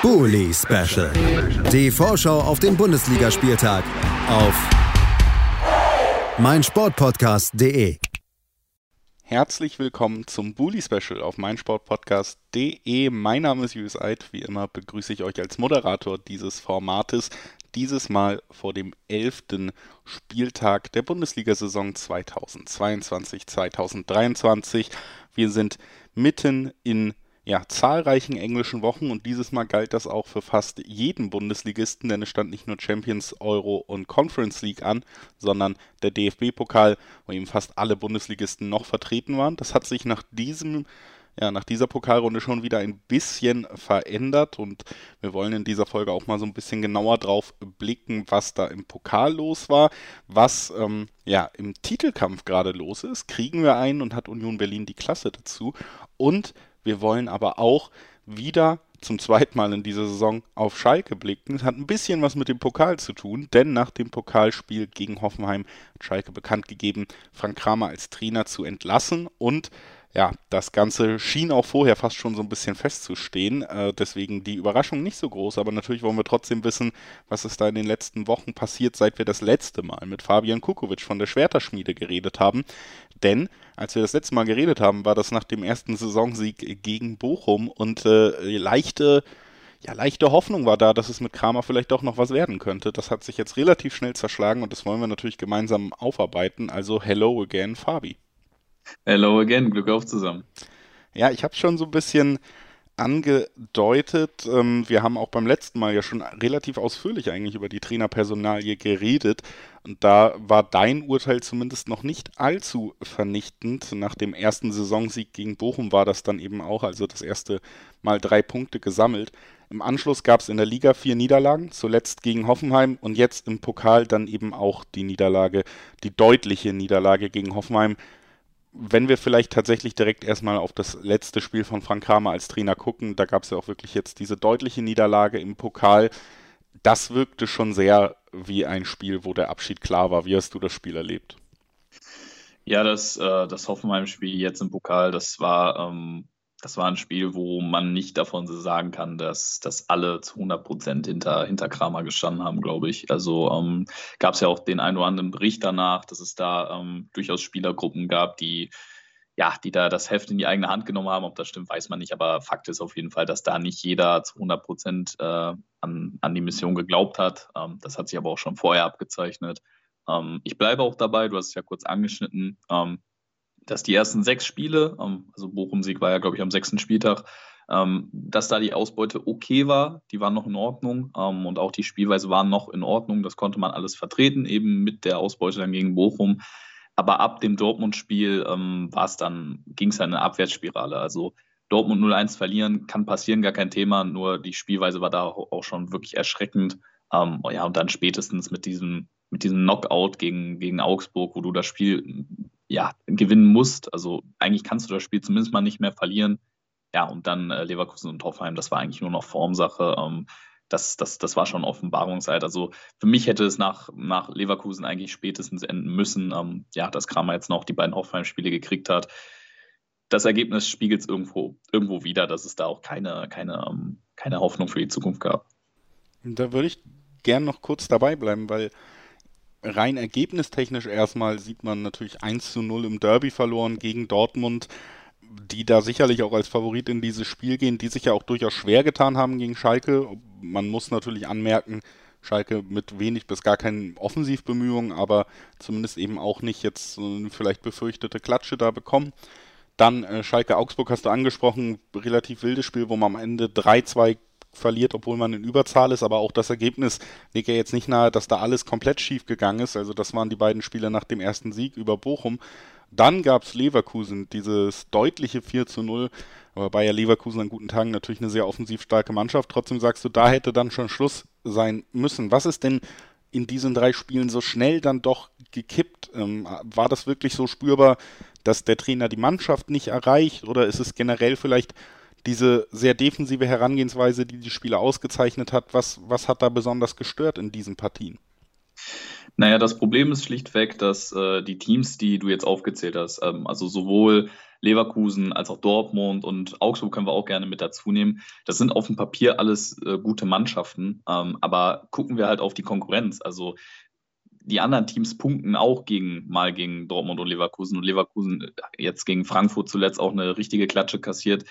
Bully Special. Die Vorschau auf den Bundesligaspieltag auf meinsportpodcast.de. Herzlich willkommen zum Bully Special auf meinsportpodcast.de. Mein Name ist Julius Eid. Wie immer begrüße ich euch als Moderator dieses Formates. Dieses Mal vor dem 11. Spieltag der Bundesliga-Saison 2022-2023. Wir sind mitten in ja, zahlreichen englischen Wochen und dieses Mal galt das auch für fast jeden Bundesligisten, denn es stand nicht nur Champions, Euro und Conference League an, sondern der DFB-Pokal, wo eben fast alle Bundesligisten noch vertreten waren. Das hat sich nach diesem ja, nach dieser Pokalrunde schon wieder ein bisschen verändert und wir wollen in dieser Folge auch mal so ein bisschen genauer drauf blicken, was da im Pokal los war, was ähm, ja im Titelkampf gerade los ist. Kriegen wir einen und hat Union Berlin die Klasse dazu und wir wollen aber auch wieder zum zweiten Mal in dieser Saison auf Schalke blicken. Es hat ein bisschen was mit dem Pokal zu tun, denn nach dem Pokalspiel gegen Hoffenheim hat Schalke bekannt gegeben, Frank Kramer als Trainer zu entlassen und ja, das Ganze schien auch vorher fast schon so ein bisschen festzustehen. Äh, deswegen die Überraschung nicht so groß, aber natürlich wollen wir trotzdem wissen, was ist da in den letzten Wochen passiert, seit wir das letzte Mal mit Fabian Kukovic von der Schwerterschmiede geredet haben. Denn als wir das letzte Mal geredet haben, war das nach dem ersten Saisonsieg gegen Bochum und äh, leichte ja, leichte Hoffnung war da, dass es mit Kramer vielleicht doch noch was werden könnte. Das hat sich jetzt relativ schnell zerschlagen und das wollen wir natürlich gemeinsam aufarbeiten. Also hello again, Fabi. Hello again, Glück auf zusammen. Ja, ich habe schon so ein bisschen angedeutet. Ähm, wir haben auch beim letzten Mal ja schon relativ ausführlich eigentlich über die Trainerpersonalie geredet. Und da war dein Urteil zumindest noch nicht allzu vernichtend. Nach dem ersten Saisonsieg gegen Bochum war das dann eben auch, also das erste Mal drei Punkte gesammelt. Im Anschluss gab es in der Liga vier Niederlagen, zuletzt gegen Hoffenheim und jetzt im Pokal dann eben auch die Niederlage, die deutliche Niederlage gegen Hoffenheim wenn wir vielleicht tatsächlich direkt erstmal auf das letzte Spiel von Frank Kramer als Trainer gucken, da gab es ja auch wirklich jetzt diese deutliche Niederlage im Pokal. Das wirkte schon sehr wie ein Spiel, wo der Abschied klar war. Wie hast du das Spiel erlebt? Ja, das, äh, das Hoffenheim-Spiel jetzt im Pokal, das war ähm, das war ein Spiel, wo man nicht davon sagen kann, dass, dass alle zu 100 Prozent hinter, hinter Kramer gestanden haben, glaube ich. Also ähm, gab es ja auch den einen oder anderen Bericht danach, dass es da ähm, durchaus Spielergruppen gab, die ja, die da das Heft in die eigene Hand genommen haben. Ob das stimmt, weiß man nicht. Aber Fakt ist auf jeden Fall, dass da nicht jeder zu 100 Prozent äh, an, an die Mission geglaubt hat. Ähm, das hat sich aber auch schon vorher abgezeichnet. Ähm, ich bleibe auch dabei, du hast es ja kurz angeschnitten. Dass die ersten sechs Spiele, also Bochum-Sieg war ja, glaube ich, am sechsten Spieltag, ähm, dass da die Ausbeute okay war, die waren noch in Ordnung ähm, und auch die Spielweise waren noch in Ordnung, das konnte man alles vertreten, eben mit der Ausbeute dann gegen Bochum. Aber ab dem Dortmund-Spiel ähm, war es dann, ging es eine Abwärtsspirale. Also Dortmund 0-1 verlieren kann passieren, gar kein Thema, nur die Spielweise war da auch schon wirklich erschreckend. Ähm, ja, und dann spätestens mit diesem, mit diesem Knockout gegen, gegen Augsburg, wo du das Spiel ja, gewinnen musst. Also eigentlich kannst du das Spiel zumindest mal nicht mehr verlieren. Ja, und dann äh, Leverkusen und Hoffenheim, das war eigentlich nur noch Formsache. Ähm, das, das, das war schon Offenbarungszeit. Also für mich hätte es nach, nach Leverkusen eigentlich spätestens enden müssen. Ähm, ja, dass Kramer jetzt noch die beiden Hoffenheim-Spiele gekriegt hat. Das Ergebnis spiegelt es irgendwo, irgendwo wieder, dass es da auch keine, keine, ähm, keine Hoffnung für die Zukunft gab. Da würde ich gern noch kurz dabei bleiben, weil rein ergebnistechnisch erstmal sieht man natürlich 1 zu 0 im Derby verloren gegen Dortmund, die da sicherlich auch als Favorit in dieses Spiel gehen, die sich ja auch durchaus schwer getan haben gegen Schalke. Man muss natürlich anmerken, Schalke mit wenig bis gar keinen Offensivbemühungen, aber zumindest eben auch nicht jetzt äh, vielleicht befürchtete Klatsche da bekommen. Dann äh, Schalke Augsburg hast du angesprochen, relativ wildes Spiel, wo man am Ende 3-2 verliert, obwohl man in Überzahl ist, aber auch das Ergebnis legt ja jetzt nicht nahe, dass da alles komplett schief gegangen ist. Also das waren die beiden Spiele nach dem ersten Sieg über Bochum. Dann gab es Leverkusen, dieses deutliche 4 zu 0, aber Bayer Leverkusen an guten Tagen natürlich eine sehr offensiv starke Mannschaft. Trotzdem sagst du, da hätte dann schon Schluss sein müssen. Was ist denn in diesen drei Spielen so schnell dann doch gekippt? Ähm, war das wirklich so spürbar, dass der Trainer die Mannschaft nicht erreicht oder ist es generell vielleicht diese sehr defensive Herangehensweise, die die Spieler ausgezeichnet hat, was, was hat da besonders gestört in diesen Partien? Naja, das Problem ist schlichtweg, dass äh, die Teams, die du jetzt aufgezählt hast, ähm, also sowohl Leverkusen als auch Dortmund und Augsburg können wir auch gerne mit dazu nehmen. Das sind auf dem Papier alles äh, gute Mannschaften, ähm, aber gucken wir halt auf die Konkurrenz. Also die anderen Teams punkten auch gegen mal gegen Dortmund und Leverkusen und Leverkusen jetzt gegen Frankfurt zuletzt auch eine richtige Klatsche kassiert.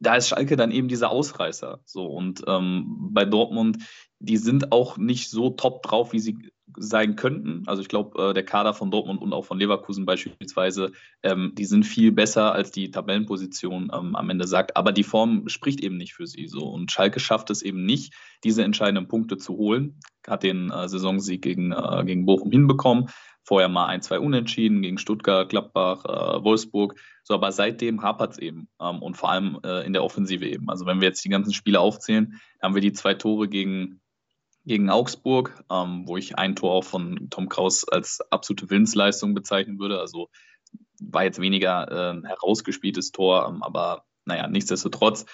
Da ist Schalke dann eben dieser Ausreißer. So und ähm, bei Dortmund, die sind auch nicht so top drauf, wie sie sein könnten. Also ich glaube, äh, der Kader von Dortmund und auch von Leverkusen beispielsweise, ähm, die sind viel besser, als die Tabellenposition ähm, am Ende sagt. Aber die Form spricht eben nicht für sie so. Und Schalke schafft es eben nicht, diese entscheidenden Punkte zu holen. Hat den äh, Saisonsieg gegen, äh, gegen Bochum hinbekommen. Vorher mal ein, zwei Unentschieden gegen Stuttgart, Gladbach, äh, Wolfsburg. So, aber seitdem hapert es eben. Ähm, und vor allem äh, in der Offensive eben. Also wenn wir jetzt die ganzen Spiele aufzählen, haben wir die zwei Tore gegen gegen Augsburg, ähm, wo ich ein Tor auch von Tom Kraus als absolute Willensleistung bezeichnen würde. Also war jetzt weniger äh, herausgespieltes Tor, ähm, aber naja, nichtsdestotrotz.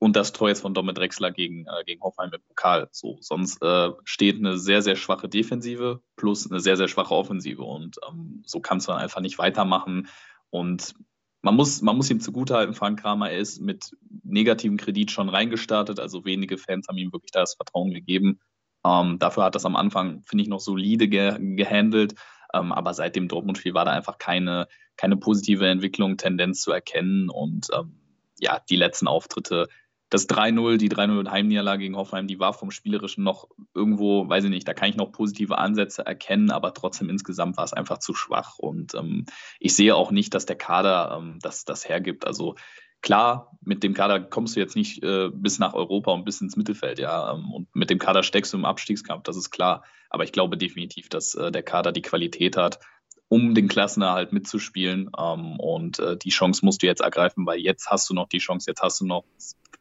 Und das Tor jetzt von Domet Drexler gegen, äh, gegen Hoffenheim im Pokal. So, sonst äh, steht eine sehr, sehr schwache Defensive plus eine sehr, sehr schwache Offensive. Und ähm, so kannst du dann einfach nicht weitermachen. Und man muss, man muss ihm zugutehalten, Frank Kramer, er ist mit negativem Kredit schon reingestartet. Also wenige Fans haben ihm wirklich das Vertrauen gegeben. Ähm, dafür hat das am Anfang, finde ich, noch solide ge gehandelt. Ähm, aber seit dem Dortmund-Spiel war da einfach keine, keine positive Entwicklung, Tendenz zu erkennen. Und ähm, ja, die letzten Auftritte, das 3-0, die 3-0 Heimniederlage gegen Hoffenheim, die war vom Spielerischen noch irgendwo, weiß ich nicht, da kann ich noch positive Ansätze erkennen, aber trotzdem insgesamt war es einfach zu schwach. Und ähm, ich sehe auch nicht, dass der Kader ähm, das, das hergibt. Also Klar, mit dem Kader kommst du jetzt nicht äh, bis nach Europa und bis ins Mittelfeld, ja. Ähm, und mit dem Kader steckst du im Abstiegskampf, das ist klar. Aber ich glaube definitiv, dass äh, der Kader die Qualität hat, um den Klassenerhalt mitzuspielen. Ähm, und äh, die Chance musst du jetzt ergreifen, weil jetzt hast du noch die Chance, jetzt hast du noch,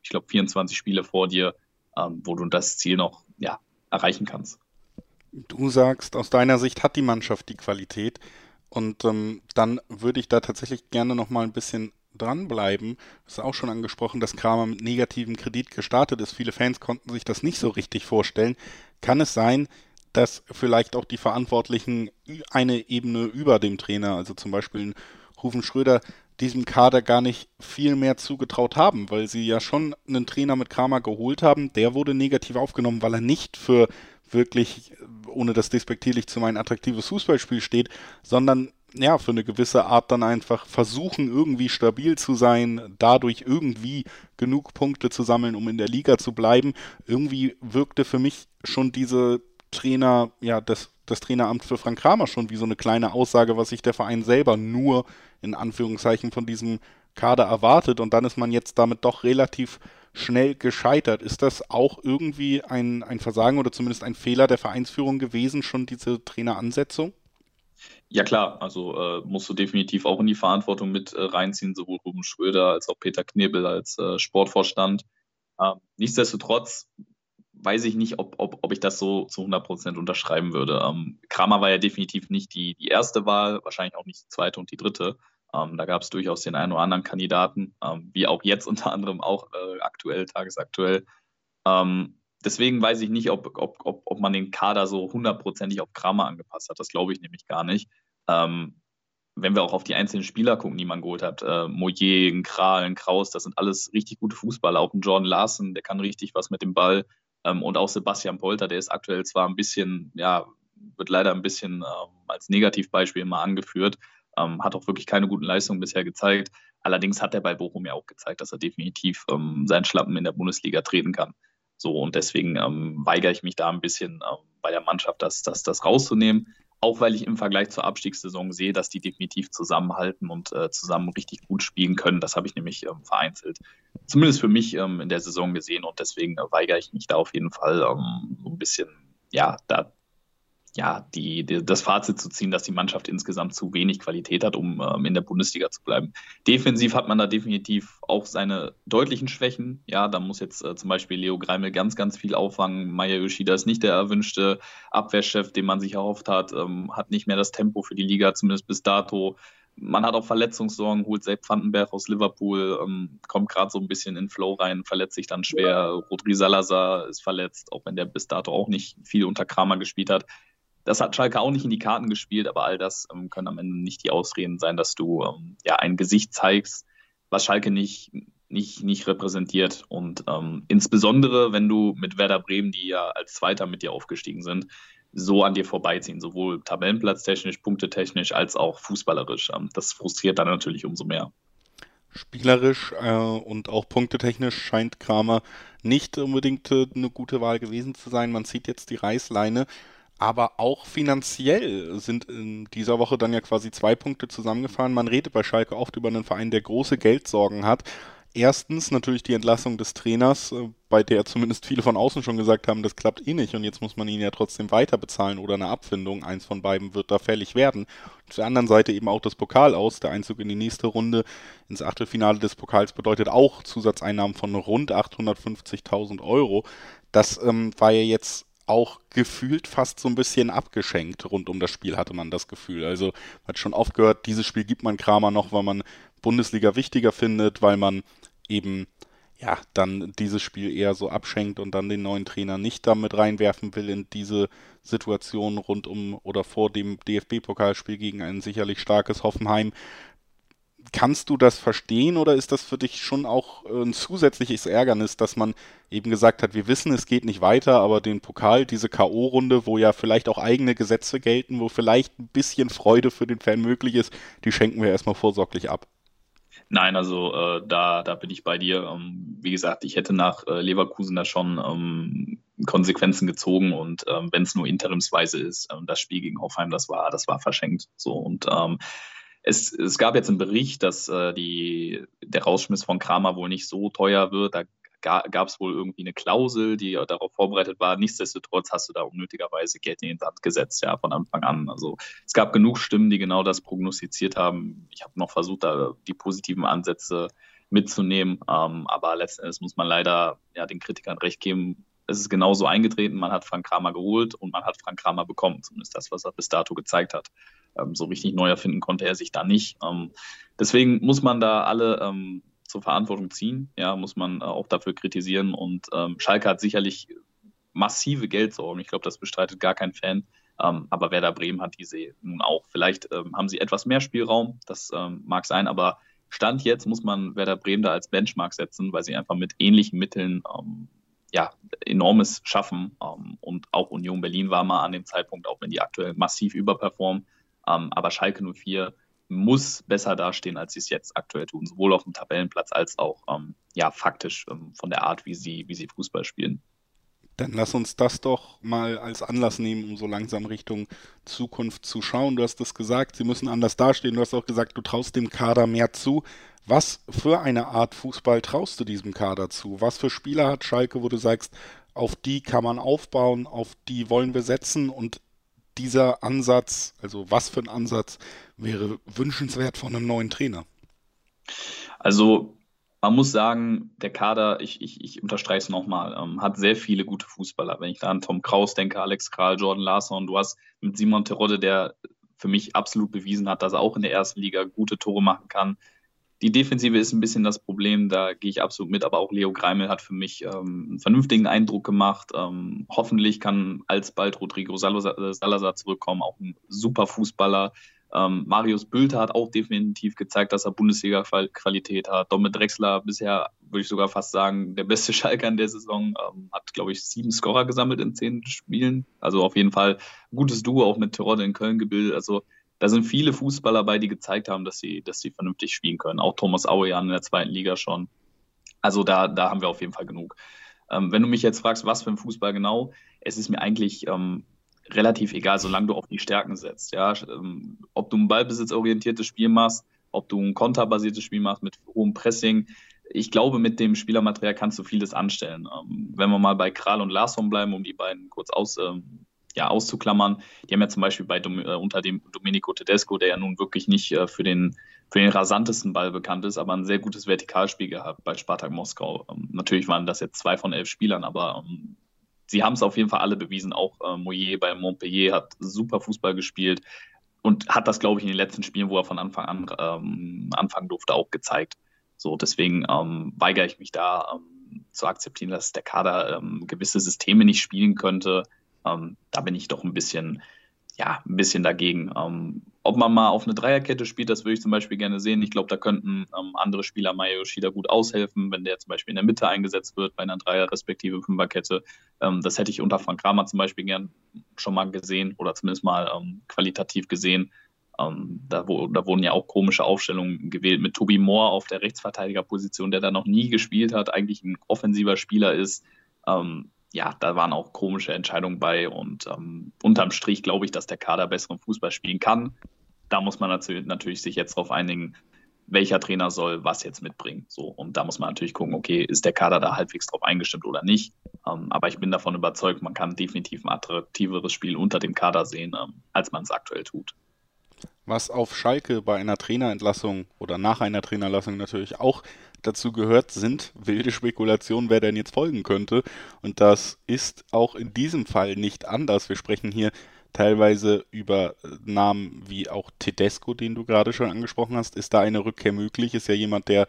ich glaube, 24 Spiele vor dir, ähm, wo du das Ziel noch ja, erreichen kannst. Du sagst, aus deiner Sicht hat die Mannschaft die Qualität. Und ähm, dann würde ich da tatsächlich gerne noch mal ein bisschen dranbleiben. Das ist auch schon angesprochen, dass Kramer mit negativem Kredit gestartet ist. Viele Fans konnten sich das nicht so richtig vorstellen. Kann es sein, dass vielleicht auch die Verantwortlichen eine Ebene über dem Trainer, also zum Beispiel Rufen Schröder, diesem Kader gar nicht viel mehr zugetraut haben, weil sie ja schon einen Trainer mit Kramer geholt haben. Der wurde negativ aufgenommen, weil er nicht für wirklich, ohne das despektierlich zu meinen, attraktives Fußballspiel steht, sondern ja, für eine gewisse Art dann einfach versuchen, irgendwie stabil zu sein, dadurch irgendwie genug Punkte zu sammeln, um in der Liga zu bleiben. Irgendwie wirkte für mich schon diese Trainer, ja, das, das Traineramt für Frank Kramer schon wie so eine kleine Aussage, was sich der Verein selber nur in Anführungszeichen von diesem Kader erwartet und dann ist man jetzt damit doch relativ schnell gescheitert. Ist das auch irgendwie ein, ein Versagen oder zumindest ein Fehler der Vereinsführung gewesen, schon diese Traineransetzung? Ja klar, also äh, musst du definitiv auch in die Verantwortung mit äh, reinziehen, sowohl Ruben Schröder als auch Peter Knebel als äh, Sportvorstand. Ähm, nichtsdestotrotz weiß ich nicht, ob, ob, ob ich das so zu 100 Prozent unterschreiben würde. Ähm, Kramer war ja definitiv nicht die, die erste Wahl, wahrscheinlich auch nicht die zweite und die dritte. Ähm, da gab es durchaus den einen oder anderen Kandidaten, ähm, wie auch jetzt unter anderem auch äh, aktuell, tagesaktuell. Ähm, deswegen weiß ich nicht, ob, ob, ob, ob man den Kader so hundertprozentig auf Kramer angepasst hat. Das glaube ich nämlich gar nicht. Ähm, wenn wir auch auf die einzelnen Spieler gucken, die man geholt hat, äh, Moyer, Kral, Kraus, das sind alles richtig gute Fußballer. Auch ein Jordan Larsen, der kann richtig was mit dem Ball. Ähm, und auch Sebastian Polter, der ist aktuell zwar ein bisschen, ja, wird leider ein bisschen ähm, als Negativbeispiel mal angeführt, ähm, hat auch wirklich keine guten Leistungen bisher gezeigt. Allerdings hat er bei Bochum ja auch gezeigt, dass er definitiv seinen Schlappen in der Bundesliga treten kann. So, und deswegen ähm, weigere ich mich da ein bisschen ähm, bei der Mannschaft, das, das, das rauszunehmen. Auch weil ich im Vergleich zur Abstiegssaison sehe, dass die definitiv zusammenhalten und äh, zusammen richtig gut spielen können. Das habe ich nämlich ähm, vereinzelt, zumindest für mich ähm, in der Saison gesehen. Und deswegen äh, weigere ich mich da auf jeden Fall ähm, so ein bisschen, ja, da ja, die, die, das Fazit zu ziehen, dass die Mannschaft insgesamt zu wenig Qualität hat, um ähm, in der Bundesliga zu bleiben. Defensiv hat man da definitiv auch seine deutlichen Schwächen. Ja, da muss jetzt äh, zum Beispiel Leo Greimel ganz, ganz viel auffangen. Maya Yoshida ist nicht der erwünschte Abwehrchef, den man sich erhofft hat, ähm, hat nicht mehr das Tempo für die Liga, zumindest bis dato. Man hat auch Verletzungssorgen, holt Sepp Vandenberg aus Liverpool, ähm, kommt gerade so ein bisschen in Flow rein, verletzt sich dann schwer. Rodri Salazar ist verletzt, auch wenn der bis dato auch nicht viel unter Kramer gespielt hat das hat Schalke auch nicht in die Karten gespielt, aber all das ähm, können am Ende nicht die Ausreden sein, dass du ähm, ja ein Gesicht zeigst, was Schalke nicht, nicht, nicht repräsentiert. Und ähm, insbesondere, wenn du mit Werder Bremen, die ja als Zweiter mit dir aufgestiegen sind, so an dir vorbeiziehen, sowohl tabellenplatztechnisch, punktetechnisch als auch fußballerisch. Ähm, das frustriert dann natürlich umso mehr. Spielerisch äh, und auch punktetechnisch scheint Kramer nicht unbedingt äh, eine gute Wahl gewesen zu sein. Man zieht jetzt die Reißleine. Aber auch finanziell sind in dieser Woche dann ja quasi zwei Punkte zusammengefahren. Man redet bei Schalke oft über einen Verein, der große Geldsorgen hat. Erstens natürlich die Entlassung des Trainers, äh, bei der zumindest viele von außen schon gesagt haben, das klappt eh nicht und jetzt muss man ihn ja trotzdem weiter bezahlen oder eine Abfindung. Eins von beiden wird da fällig werden. Auf der anderen Seite eben auch das Pokal aus. Der Einzug in die nächste Runde ins Achtelfinale des Pokals bedeutet auch Zusatzeinnahmen von rund 850.000 Euro. Das ähm, war ja jetzt auch gefühlt fast so ein bisschen abgeschenkt rund um das Spiel, hatte man das Gefühl. Also man hat schon oft gehört, dieses Spiel gibt man Kramer noch, weil man Bundesliga wichtiger findet, weil man eben ja dann dieses Spiel eher so abschenkt und dann den neuen Trainer nicht damit reinwerfen will in diese Situation rund um oder vor dem DFB-Pokalspiel gegen ein sicherlich starkes Hoffenheim. Kannst du das verstehen oder ist das für dich schon auch ein zusätzliches Ärgernis, dass man eben gesagt hat, wir wissen, es geht nicht weiter, aber den Pokal, diese K.O.-Runde, wo ja vielleicht auch eigene Gesetze gelten, wo vielleicht ein bisschen Freude für den Fan möglich ist, die schenken wir erstmal vorsorglich ab? Nein, also äh, da, da bin ich bei dir. Ähm, wie gesagt, ich hätte nach äh, Leverkusen da schon ähm, Konsequenzen gezogen und ähm, wenn es nur interimsweise ist, ähm, das Spiel gegen Hoffheim, das war, das war verschenkt. So und ähm, es, es gab jetzt einen Bericht, dass äh, die, der Rausschmiss von Kramer wohl nicht so teuer wird. Da gab es wohl irgendwie eine Klausel, die darauf vorbereitet war. Nichtsdestotrotz hast du da unnötigerweise Geld in den Sand gesetzt, ja, von Anfang an. Also es gab genug Stimmen, die genau das prognostiziert haben. Ich habe noch versucht, da die positiven Ansätze mitzunehmen. Ähm, aber letzten Endes muss man leider ja, den Kritikern recht geben. Es ist genauso eingetreten. Man hat Frank Kramer geholt und man hat Frank Kramer bekommen. Zumindest das, was er bis dato gezeigt hat. Ähm, so richtig neu erfinden konnte er sich da nicht. Ähm, deswegen muss man da alle ähm, zur Verantwortung ziehen. Ja, muss man äh, auch dafür kritisieren. Und ähm, Schalke hat sicherlich massive Geldsorgen. Ich glaube, das bestreitet gar kein Fan. Ähm, aber Werder Bremen hat diese nun auch. Vielleicht ähm, haben sie etwas mehr Spielraum, das mag sein, aber Stand jetzt muss man Werder Bremen da als Benchmark setzen, weil sie einfach mit ähnlichen Mitteln ähm, ja, enormes schaffen. Ähm, und auch Union Berlin war mal an dem Zeitpunkt, auch wenn die aktuell massiv überperformen. Ähm, aber Schalke 04 muss besser dastehen, als sie es jetzt aktuell tun, sowohl auf dem Tabellenplatz als auch ähm, ja, faktisch ähm, von der Art, wie sie, wie sie Fußball spielen. Dann lass uns das doch mal als Anlass nehmen, um so langsam Richtung Zukunft zu schauen. Du hast es gesagt, sie müssen anders dastehen. Du hast auch gesagt, du traust dem Kader mehr zu. Was für eine Art Fußball traust du diesem Kader zu? Was für Spieler hat Schalke, wo du sagst, auf die kann man aufbauen, auf die wollen wir setzen und dieser Ansatz, also was für ein Ansatz wäre wünschenswert von einem neuen Trainer? Also man muss sagen, der Kader, ich, ich, ich unterstreiche es nochmal, ähm, hat sehr viele gute Fußballer. Wenn ich da an Tom Kraus denke, Alex Kral, Jordan Larsson, du hast mit Simon Terodde, der für mich absolut bewiesen hat, dass er auch in der ersten Liga gute Tore machen kann. Die Defensive ist ein bisschen das Problem, da gehe ich absolut mit, aber auch Leo Greimel hat für mich ähm, einen vernünftigen Eindruck gemacht. Ähm, hoffentlich kann alsbald Rodrigo Salazar zurückkommen, auch ein super Fußballer. Ähm, Marius Bülter hat auch definitiv gezeigt, dass er Bundesliga-Qualität hat. Domme Drexler bisher, würde ich sogar fast sagen, der beste Schalker in der Saison. Ähm, hat, glaube ich, sieben Scorer gesammelt in zehn Spielen. Also auf jeden Fall gutes Duo auch mit Terodde in Köln gebildet. Also da sind viele Fußballer bei, die gezeigt haben, dass sie, dass sie vernünftig spielen können. Auch Thomas Auejan in der zweiten Liga schon. Also da, da haben wir auf jeden Fall genug. Ähm, wenn du mich jetzt fragst, was für ein Fußball genau, es ist mir eigentlich ähm, relativ egal, solange du auf die Stärken setzt. Ja? Ähm, ob du ein ballbesitzorientiertes Spiel machst, ob du ein konterbasiertes Spiel machst mit hohem Pressing. Ich glaube, mit dem Spielermaterial kannst du vieles anstellen. Ähm, wenn wir mal bei Kral und Larsson bleiben, um die beiden kurz aus, ähm, ja, auszuklammern. Die haben ja zum Beispiel bei, äh, unter dem Domenico Tedesco, der ja nun wirklich nicht äh, für, den, für den rasantesten Ball bekannt ist, aber ein sehr gutes Vertikalspiel gehabt bei Spartak Moskau. Ähm, natürlich waren das jetzt zwei von elf Spielern, aber ähm, sie haben es auf jeden Fall alle bewiesen. Auch äh, Moyer bei Montpellier hat super Fußball gespielt und hat das, glaube ich, in den letzten Spielen, wo er von Anfang an ähm, anfangen durfte, auch gezeigt. So, deswegen ähm, weigere ich mich da ähm, zu akzeptieren, dass der Kader ähm, gewisse Systeme nicht spielen könnte. Ähm, da bin ich doch ein bisschen ja, ein bisschen dagegen. Ähm, ob man mal auf eine Dreierkette spielt, das würde ich zum Beispiel gerne sehen. Ich glaube, da könnten ähm, andere Spieler Mayo Yoshida gut aushelfen, wenn der zum Beispiel in der Mitte eingesetzt wird bei einer Dreier- respektive Fünferkette. Ähm, das hätte ich unter Frank Kramer zum Beispiel gern schon mal gesehen oder zumindest mal ähm, qualitativ gesehen. Ähm, da, wo, da, wurden ja auch komische Aufstellungen gewählt mit Tobi Moore auf der Rechtsverteidigerposition, der da noch nie gespielt hat, eigentlich ein offensiver Spieler ist. Ähm, ja, da waren auch komische Entscheidungen bei und ähm, unterm Strich glaube ich, dass der Kader besseren Fußball spielen kann. Da muss man natürlich, natürlich sich jetzt darauf einigen, welcher Trainer soll was jetzt mitbringen. So, und da muss man natürlich gucken, okay, ist der Kader da halbwegs drauf eingestimmt oder nicht. Ähm, aber ich bin davon überzeugt, man kann definitiv ein attraktiveres Spiel unter dem Kader sehen, ähm, als man es aktuell tut. Was auf Schalke bei einer Trainerentlassung oder nach einer Trainerentlassung natürlich auch dazu gehört, sind wilde Spekulationen, wer denn jetzt folgen könnte. Und das ist auch in diesem Fall nicht anders. Wir sprechen hier teilweise über Namen wie auch Tedesco, den du gerade schon angesprochen hast. Ist da eine Rückkehr möglich? Ist ja jemand, der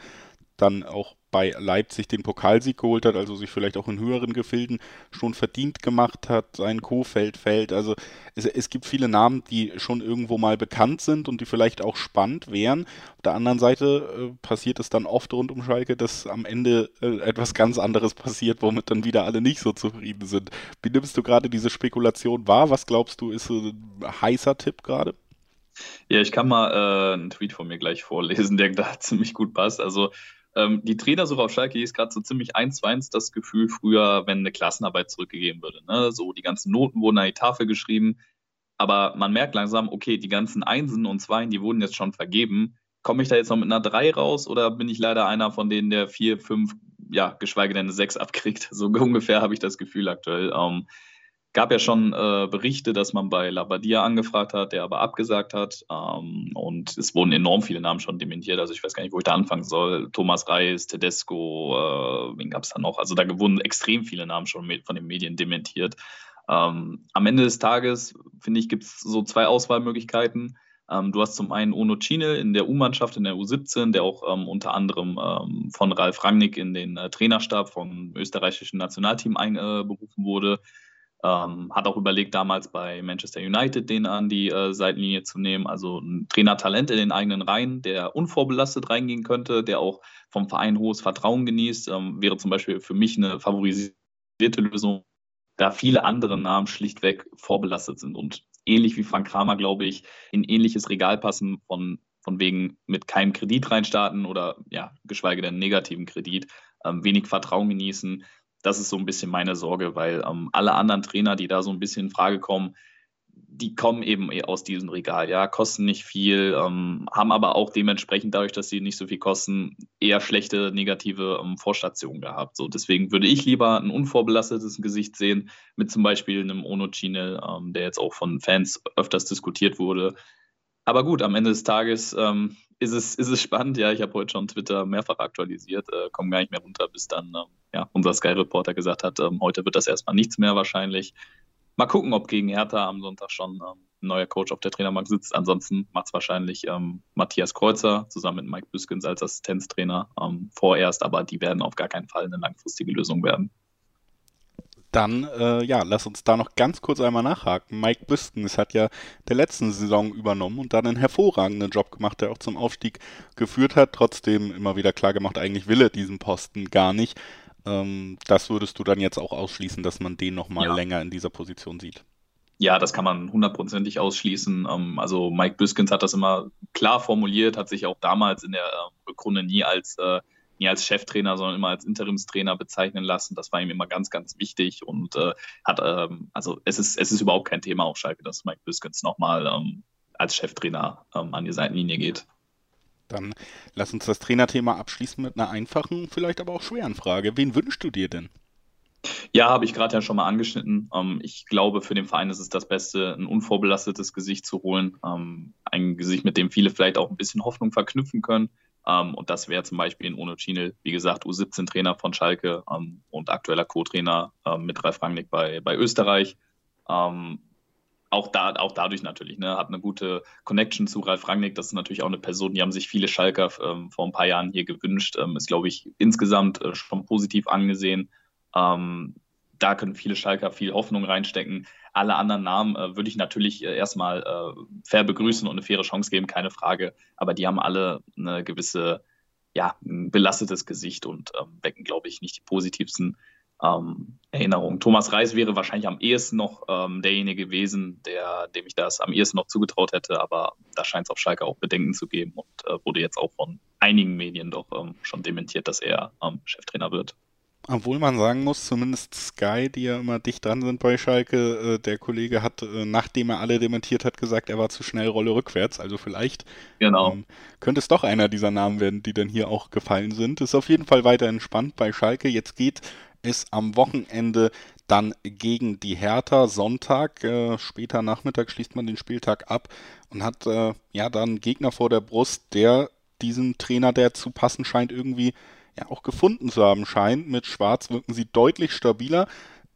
dann auch bei Leipzig den Pokalsieg geholt hat, also sich vielleicht auch in höheren Gefilden schon verdient gemacht hat, sein Kofeld fällt. Also es, es, gibt viele Namen, die schon irgendwo mal bekannt sind und die vielleicht auch spannend wären. Auf der anderen Seite äh, passiert es dann oft rund um Schalke, dass am Ende äh, etwas ganz anderes passiert, womit dann wieder alle nicht so zufrieden sind. Wie nimmst du gerade diese Spekulation wahr? Was glaubst du, ist ein heißer Tipp gerade? Ja, ich kann mal äh, einen Tweet von mir gleich vorlesen, der da ziemlich gut passt. Also ähm, die Trainersuche auf Schalke ist gerade so ziemlich eins zu eins das Gefühl früher, wenn eine Klassenarbeit zurückgegeben würde. Ne? So die ganzen Noten wurden an die Tafel geschrieben, aber man merkt langsam, okay, die ganzen Einsen und Zweien, die wurden jetzt schon vergeben. Komme ich da jetzt noch mit einer 3 raus oder bin ich leider einer von denen, der 4, 5, ja, geschweige denn eine 6 abkriegt? So ungefähr habe ich das Gefühl aktuell. Ähm, gab ja schon äh, Berichte, dass man bei Labadia angefragt hat, der aber abgesagt hat. Ähm, und es wurden enorm viele Namen schon dementiert. Also ich weiß gar nicht, wo ich da anfangen soll. Thomas Reis, Tedesco, äh, wen gab es da noch? Also da wurden extrem viele Namen schon von den Medien dementiert. Ähm, am Ende des Tages, finde ich, gibt es so zwei Auswahlmöglichkeiten. Ähm, du hast zum einen Ono Cine in der U-Mannschaft, in der U17, der auch ähm, unter anderem ähm, von Ralf Rangnick in den äh, Trainerstab vom österreichischen Nationalteam einberufen äh, wurde. Ähm, hat auch überlegt, damals bei Manchester United den an die äh, Seitenlinie zu nehmen. Also ein Trainertalent in den eigenen Reihen, der unvorbelastet reingehen könnte, der auch vom Verein hohes Vertrauen genießt, ähm, wäre zum Beispiel für mich eine favorisierte Lösung, da viele andere Namen schlichtweg vorbelastet sind. Und ähnlich wie Frank Kramer, glaube ich, in ähnliches Regal passen von, von wegen mit keinem Kredit reinstarten oder ja, geschweige denn negativen Kredit, ähm, wenig Vertrauen genießen das ist so ein bisschen meine Sorge, weil ähm, alle anderen Trainer, die da so ein bisschen in Frage kommen, die kommen eben aus diesem Regal, ja, kosten nicht viel, ähm, haben aber auch dementsprechend dadurch, dass sie nicht so viel kosten, eher schlechte negative ähm, Vorstationen gehabt. So, deswegen würde ich lieber ein unvorbelastetes Gesicht sehen, mit zum Beispiel einem Ono Chine, ähm, der jetzt auch von Fans öfters diskutiert wurde. Aber gut, am Ende des Tages ähm, ist es, ist es spannend. Ja, ich habe heute schon Twitter mehrfach aktualisiert, äh, komme gar nicht mehr runter, bis dann ähm, ja, unser Sky-Reporter gesagt hat, ähm, heute wird das erstmal nichts mehr wahrscheinlich. Mal gucken, ob gegen Hertha am Sonntag schon ähm, ein neuer Coach auf der Trainerbank sitzt. Ansonsten macht es wahrscheinlich ähm, Matthias Kreuzer zusammen mit Mike Büskens als Assistenztrainer ähm, vorerst, aber die werden auf gar keinen Fall eine langfristige Lösung werden dann, äh, ja, lass uns da noch ganz kurz einmal nachhaken. Mike Büskens hat ja der letzten Saison übernommen und dann einen hervorragenden Job gemacht, der auch zum Aufstieg geführt hat. Trotzdem immer wieder klar gemacht, eigentlich will er diesen Posten gar nicht. Ähm, das würdest du dann jetzt auch ausschließen, dass man den nochmal ja. länger in dieser Position sieht? Ja, das kann man hundertprozentig ausschließen. Ähm, also Mike Büskens hat das immer klar formuliert, hat sich auch damals in der äh, Rückrunde nie als äh, nie als Cheftrainer, sondern immer als Interimstrainer bezeichnen lassen. Das war ihm immer ganz, ganz wichtig und äh, hat, ähm, also es ist, es ist überhaupt kein Thema auf Schalke, dass Mike Büskens nochmal ähm, als Cheftrainer ähm, an die Seitenlinie geht. Dann lass uns das Trainerthema abschließen mit einer einfachen, vielleicht aber auch schweren Frage. Wen wünschst du dir denn? Ja, habe ich gerade ja schon mal angeschnitten. Ähm, ich glaube, für den Verein ist es das Beste, ein unvorbelastetes Gesicht zu holen. Ähm, ein Gesicht, mit dem viele vielleicht auch ein bisschen Hoffnung verknüpfen können. Ähm, und das wäre zum Beispiel in Ono Chinel, wie gesagt, U17-Trainer von Schalke ähm, und aktueller Co-Trainer ähm, mit Ralf Rangnick bei, bei Österreich. Ähm, auch, da, auch dadurch natürlich, ne, hat eine gute Connection zu Ralf Rangnick. Das ist natürlich auch eine Person, die haben sich viele Schalker ähm, vor ein paar Jahren hier gewünscht. Ähm, ist, glaube ich, insgesamt äh, schon positiv angesehen da können viele Schalker viel Hoffnung reinstecken. Alle anderen Namen äh, würde ich natürlich äh, erstmal äh, fair begrüßen und eine faire Chance geben, keine Frage. Aber die haben alle eine gewisse, ja, ein belastetes Gesicht und ähm, wecken, glaube ich, nicht die positivsten ähm, Erinnerungen. Thomas Reis wäre wahrscheinlich am ehesten noch ähm, derjenige gewesen, der, dem ich das am ehesten noch zugetraut hätte, aber da scheint es auf Schalke auch Bedenken zu geben und äh, wurde jetzt auch von einigen Medien doch ähm, schon dementiert, dass er ähm, Cheftrainer wird. Obwohl man sagen muss, zumindest Sky, die ja immer dicht dran sind bei Schalke, äh, der Kollege hat, äh, nachdem er alle dementiert hat, gesagt, er war zu schnell Rolle rückwärts. Also vielleicht genau. ähm, könnte es doch einer dieser Namen werden, die dann hier auch gefallen sind. Ist auf jeden Fall weiter entspannt bei Schalke. Jetzt geht es am Wochenende dann gegen die Hertha. Sonntag, äh, später Nachmittag schließt man den Spieltag ab und hat äh, ja dann Gegner vor der Brust, der diesen Trainer, der zu passen scheint, irgendwie ja auch gefunden zu haben scheint. Mit Schwarz wirken sie deutlich stabiler.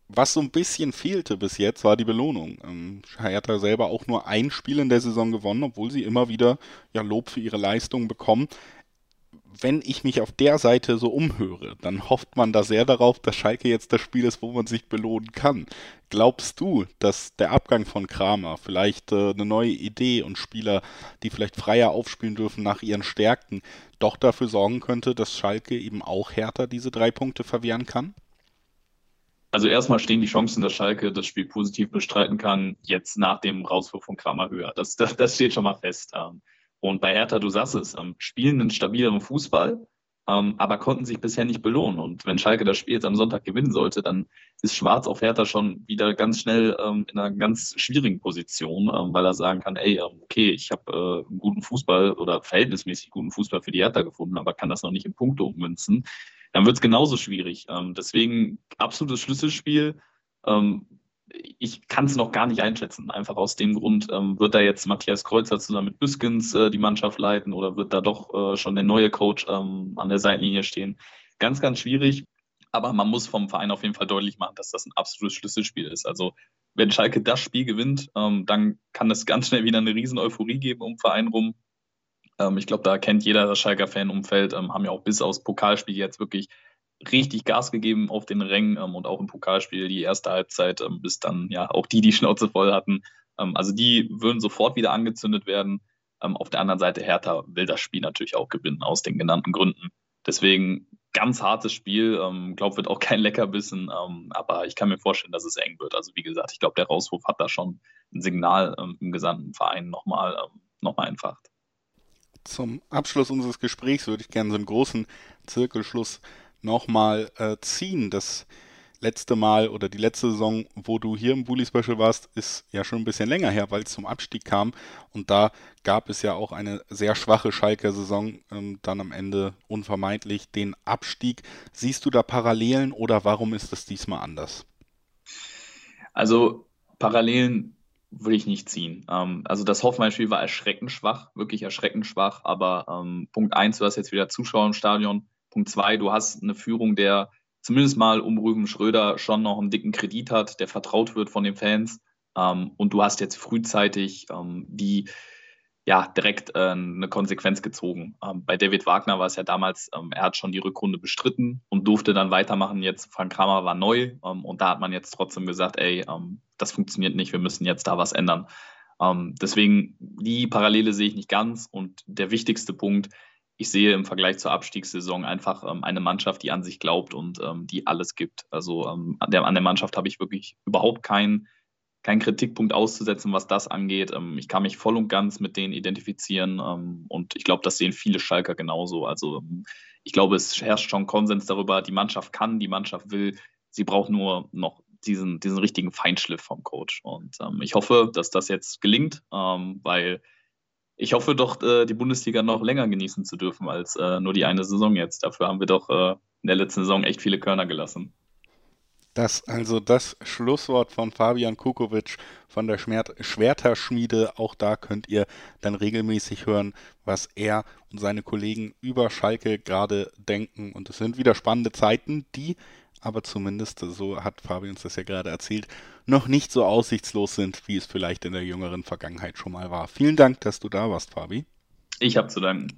Was so ein bisschen fehlte bis jetzt, war die Belohnung. Ähm, Hertha selber auch nur ein Spiel in der Saison gewonnen, obwohl sie immer wieder ja, Lob für ihre Leistung bekommen wenn ich mich auf der Seite so umhöre, dann hofft man da sehr darauf, dass Schalke jetzt das Spiel ist, wo man sich belohnen kann. Glaubst du, dass der Abgang von Kramer, vielleicht äh, eine neue Idee und Spieler, die vielleicht freier aufspielen dürfen nach ihren Stärken, doch dafür sorgen könnte, dass Schalke eben auch härter diese drei Punkte verwehren kann? Also erstmal stehen die Chancen, dass Schalke das Spiel positiv bestreiten kann, jetzt nach dem Rauswurf von Kramer höher. Das, das, das steht schon mal fest. Ähm, und bei Hertha, du sagst es, ähm, spielen einen stabileren Fußball, ähm, aber konnten sich bisher nicht belohnen. Und wenn Schalke das Spiel jetzt am Sonntag gewinnen sollte, dann ist Schwarz auf Hertha schon wieder ganz schnell ähm, in einer ganz schwierigen Position, ähm, weil er sagen kann, ey, ähm, okay, ich habe äh, einen guten Fußball oder verhältnismäßig guten Fußball für die Hertha gefunden, aber kann das noch nicht in Punkte ummünzen. Dann wird es genauso schwierig. Ähm, deswegen absolutes Schlüsselspiel. Ähm, ich kann es noch gar nicht einschätzen. Einfach aus dem Grund, ähm, wird da jetzt Matthias Kreuzer zusammen mit Büskens äh, die Mannschaft leiten oder wird da doch äh, schon der neue Coach ähm, an der Seitenlinie stehen? Ganz, ganz schwierig. Aber man muss vom Verein auf jeden Fall deutlich machen, dass das ein absolutes Schlüsselspiel ist. Also wenn Schalke das Spiel gewinnt, ähm, dann kann es ganz schnell wieder eine riesen Euphorie geben um den Verein rum. Ähm, ich glaube, da kennt jeder das Schalker Fanumfeld, ähm, haben ja auch bis aufs Pokalspiel jetzt wirklich richtig Gas gegeben auf den Rängen ähm, und auch im Pokalspiel die erste Halbzeit, ähm, bis dann ja auch die die Schnauze voll hatten. Ähm, also die würden sofort wieder angezündet werden. Ähm, auf der anderen Seite Hertha will das Spiel natürlich auch gewinnen, aus den genannten Gründen. Deswegen ganz hartes Spiel, ähm, glaube wird auch kein Leckerbissen, ähm, aber ich kann mir vorstellen, dass es eng wird. Also wie gesagt, ich glaube, der Rauswurf hat da schon ein Signal ähm, im gesamten Verein nochmal ähm, noch entfacht. Zum Abschluss unseres Gesprächs würde ich gerne so einen großen Zirkelschluss nochmal äh, ziehen. Das letzte Mal oder die letzte Saison, wo du hier im Bully Special warst, ist ja schon ein bisschen länger her, weil es zum Abstieg kam. Und da gab es ja auch eine sehr schwache Schalker Saison, ähm, dann am Ende unvermeidlich den Abstieg. Siehst du da Parallelen oder warum ist das diesmal anders? Also Parallelen würde ich nicht ziehen. Ähm, also das Hoffenheim-Spiel war erschreckend schwach, wirklich erschreckend schwach. Aber ähm, Punkt 1, du hast jetzt wieder Zuschauer im Stadion. Punkt zwei, du hast eine Führung, der zumindest mal um Rüben Schröder schon noch einen dicken Kredit hat, der vertraut wird von den Fans. Ähm, und du hast jetzt frühzeitig ähm, die ja direkt äh, eine Konsequenz gezogen. Ähm, bei David Wagner war es ja damals, ähm, er hat schon die Rückrunde bestritten und durfte dann weitermachen. Jetzt Frank Kramer war neu ähm, und da hat man jetzt trotzdem gesagt, ey, ähm, das funktioniert nicht, wir müssen jetzt da was ändern. deswegen die Parallele sehe ich nicht ganz und der wichtigste Punkt, ich sehe im Vergleich zur Abstiegssaison einfach ähm, eine Mannschaft, die an sich glaubt und ähm, die alles gibt. Also ähm, an, der, an der Mannschaft habe ich wirklich überhaupt keinen kein Kritikpunkt auszusetzen, was das angeht. Ähm, ich kann mich voll und ganz mit denen identifizieren ähm, und ich glaube, das sehen viele Schalker genauso. Also ähm, ich glaube, es herrscht schon Konsens darüber, die Mannschaft kann, die Mannschaft will, sie braucht nur noch diesen, diesen richtigen Feinschliff vom Coach. Und ich hoffe, dass das jetzt gelingt, weil ich hoffe doch, äh, die Bundesliga noch länger genießen zu dürfen als äh, nur die eine Saison jetzt. Dafür haben wir doch äh, in der letzten Saison echt viele Körner gelassen. Das also das Schlusswort von Fabian Kukovic von der Schwerterschmiede. Auch da könnt ihr dann regelmäßig hören, was er und seine Kollegen über Schalke gerade denken. Und es sind wieder spannende Zeiten, die aber zumindest, so hat Fabian uns das ja gerade erzählt, noch nicht so aussichtslos sind, wie es vielleicht in der jüngeren Vergangenheit schon mal war. Vielen Dank, dass du da warst, Fabi. Ich habe zu danken.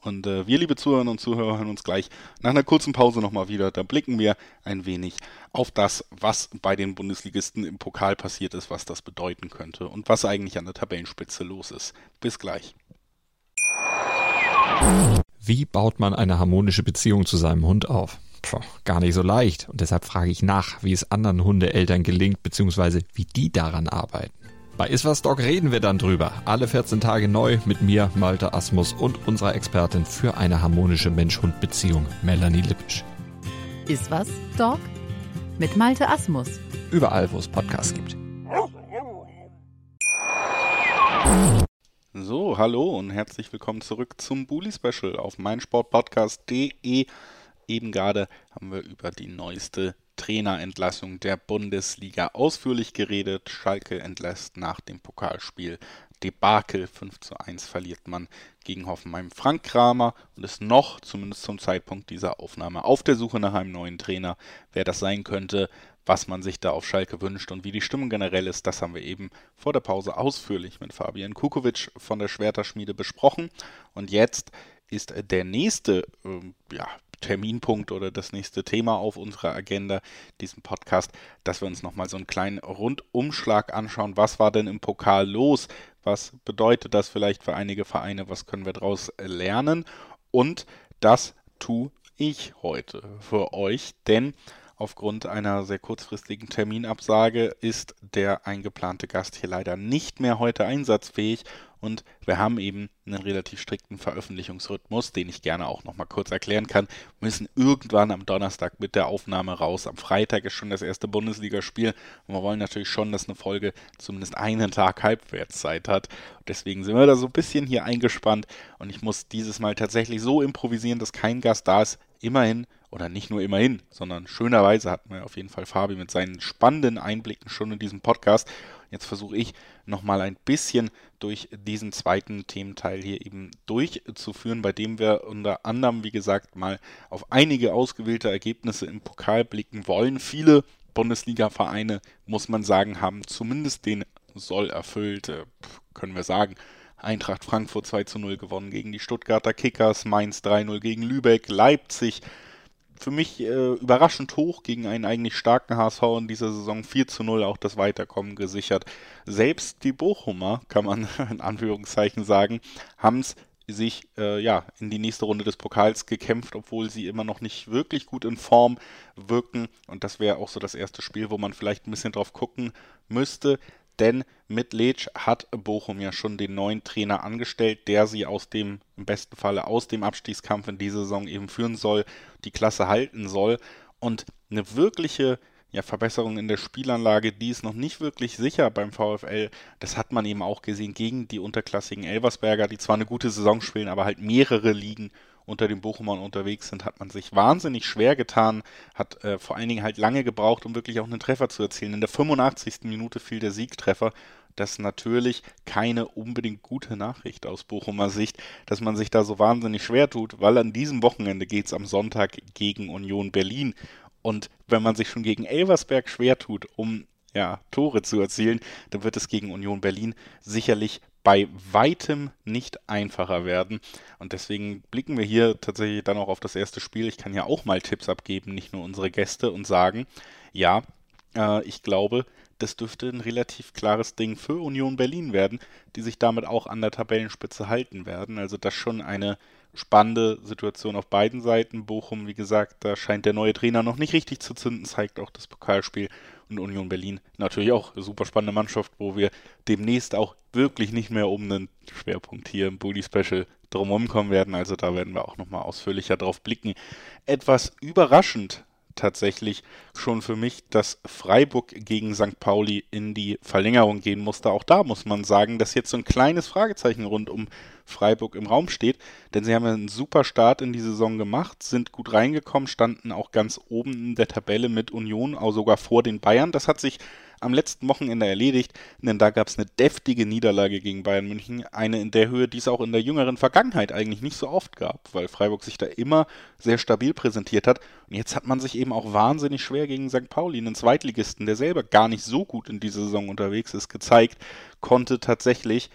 Und äh, wir, liebe Zuhörerinnen und Zuhörer, hören uns gleich nach einer kurzen Pause nochmal wieder. Da blicken wir ein wenig auf das, was bei den Bundesligisten im Pokal passiert ist, was das bedeuten könnte und was eigentlich an der Tabellenspitze los ist. Bis gleich. Wie baut man eine harmonische Beziehung zu seinem Hund auf? Puh, gar nicht so leicht. Und deshalb frage ich nach, wie es anderen Hundeeltern gelingt, beziehungsweise wie die daran arbeiten. Bei Iswas Dog reden wir dann drüber. Alle 14 Tage neu mit mir, Malte Asmus und unserer Expertin für eine harmonische Mensch-Hund-Beziehung, Melanie Lippisch. Iswas Dog mit Malte Asmus. Überall, wo es Podcasts gibt. So, hallo und herzlich willkommen zurück zum Bully Special auf meinsportpodcast.de. Eben gerade haben wir über die neueste Trainerentlassung der Bundesliga ausführlich geredet. Schalke entlässt nach dem Pokalspiel Debakel 5 zu 1 verliert man gegen Hoffenheim Frank Kramer und ist noch, zumindest zum Zeitpunkt dieser Aufnahme, auf der Suche nach einem neuen Trainer. Wer das sein könnte, was man sich da auf Schalke wünscht und wie die Stimmung generell ist, das haben wir eben vor der Pause ausführlich mit Fabian Kukovic von der Schwerterschmiede besprochen. Und jetzt ist der nächste äh, ja, Terminpunkt oder das nächste Thema auf unserer Agenda, diesem Podcast, dass wir uns nochmal so einen kleinen Rundumschlag anschauen. Was war denn im Pokal los? Was bedeutet das vielleicht für einige Vereine? Was können wir daraus lernen? Und das tue ich heute für euch, denn Aufgrund einer sehr kurzfristigen Terminabsage ist der eingeplante Gast hier leider nicht mehr heute einsatzfähig und wir haben eben einen relativ strikten Veröffentlichungsrhythmus, den ich gerne auch nochmal kurz erklären kann. Wir müssen irgendwann am Donnerstag mit der Aufnahme raus. Am Freitag ist schon das erste Bundesligaspiel und wir wollen natürlich schon, dass eine Folge zumindest einen Tag Halbwertszeit hat. Deswegen sind wir da so ein bisschen hier eingespannt und ich muss dieses Mal tatsächlich so improvisieren, dass kein Gast da ist. Immerhin oder nicht nur immerhin, sondern schönerweise hatten wir auf jeden Fall Fabi mit seinen spannenden Einblicken schon in diesem Podcast. Jetzt versuche ich nochmal ein bisschen durch diesen zweiten Thementeil hier eben durchzuführen, bei dem wir unter anderem, wie gesagt, mal auf einige ausgewählte Ergebnisse im Pokal blicken wollen. Viele Bundesliga-Vereine, muss man sagen, haben zumindest den Soll erfüllt, äh, können wir sagen. Eintracht Frankfurt 2 zu 0 gewonnen gegen die Stuttgarter Kickers, Mainz 3-0 gegen Lübeck, Leipzig für mich äh, überraschend hoch gegen einen eigentlich starken HSV in dieser Saison 4 zu 0 auch das Weiterkommen gesichert. Selbst die Bochumer, kann man in Anführungszeichen sagen, haben es sich äh, ja in die nächste Runde des Pokals gekämpft, obwohl sie immer noch nicht wirklich gut in Form wirken. Und das wäre auch so das erste Spiel, wo man vielleicht ein bisschen drauf gucken müsste denn mit Leitsch hat Bochum ja schon den neuen Trainer angestellt, der sie aus dem, im besten Falle aus dem Abstiegskampf in dieser Saison eben führen soll, die Klasse halten soll und eine wirkliche ja, Verbesserung in der Spielanlage, die ist noch nicht wirklich sicher beim VfL. Das hat man eben auch gesehen gegen die unterklassigen Elversberger, die zwar eine gute Saison spielen, aber halt mehrere Ligen unter den Bochumern unterwegs sind, hat man sich wahnsinnig schwer getan, hat äh, vor allen Dingen halt lange gebraucht, um wirklich auch einen Treffer zu erzielen. In der 85. Minute fiel der Siegtreffer. Das ist natürlich keine unbedingt gute Nachricht aus Bochumer Sicht, dass man sich da so wahnsinnig schwer tut, weil an diesem Wochenende geht es am Sonntag gegen Union Berlin. Und wenn man sich schon gegen Elversberg schwer tut, um ja, Tore zu erzielen, dann wird es gegen Union Berlin sicherlich bei weitem nicht einfacher werden. Und deswegen blicken wir hier tatsächlich dann auch auf das erste Spiel. Ich kann ja auch mal Tipps abgeben, nicht nur unsere Gäste und sagen, ja, äh, ich glaube, das dürfte ein relativ klares Ding für Union Berlin werden, die sich damit auch an der Tabellenspitze halten werden. Also das schon eine spannende Situation auf beiden Seiten. Bochum, wie gesagt, da scheint der neue Trainer noch nicht richtig zu zünden, zeigt auch das Pokalspiel und Union Berlin natürlich auch eine super spannende Mannschaft, wo wir demnächst auch wirklich nicht mehr um einen Schwerpunkt hier im Bully Special drumherum kommen werden. Also da werden wir auch nochmal ausführlicher drauf blicken. Etwas überraschend tatsächlich schon für mich, dass Freiburg gegen St. Pauli in die Verlängerung gehen musste. Auch da muss man sagen, dass jetzt so ein kleines Fragezeichen rund um Freiburg im Raum steht, denn sie haben einen super Start in die Saison gemacht, sind gut reingekommen, standen auch ganz oben in der Tabelle mit Union, auch sogar vor den Bayern. Das hat sich am letzten Wochenende erledigt, denn da gab es eine deftige Niederlage gegen Bayern München, eine in der Höhe, die es auch in der jüngeren Vergangenheit eigentlich nicht so oft gab, weil Freiburg sich da immer sehr stabil präsentiert hat. Und jetzt hat man sich eben auch wahnsinnig schwer gegen St. Pauli, einen Zweitligisten, der selber gar nicht so gut in dieser Saison unterwegs ist, gezeigt, konnte tatsächlich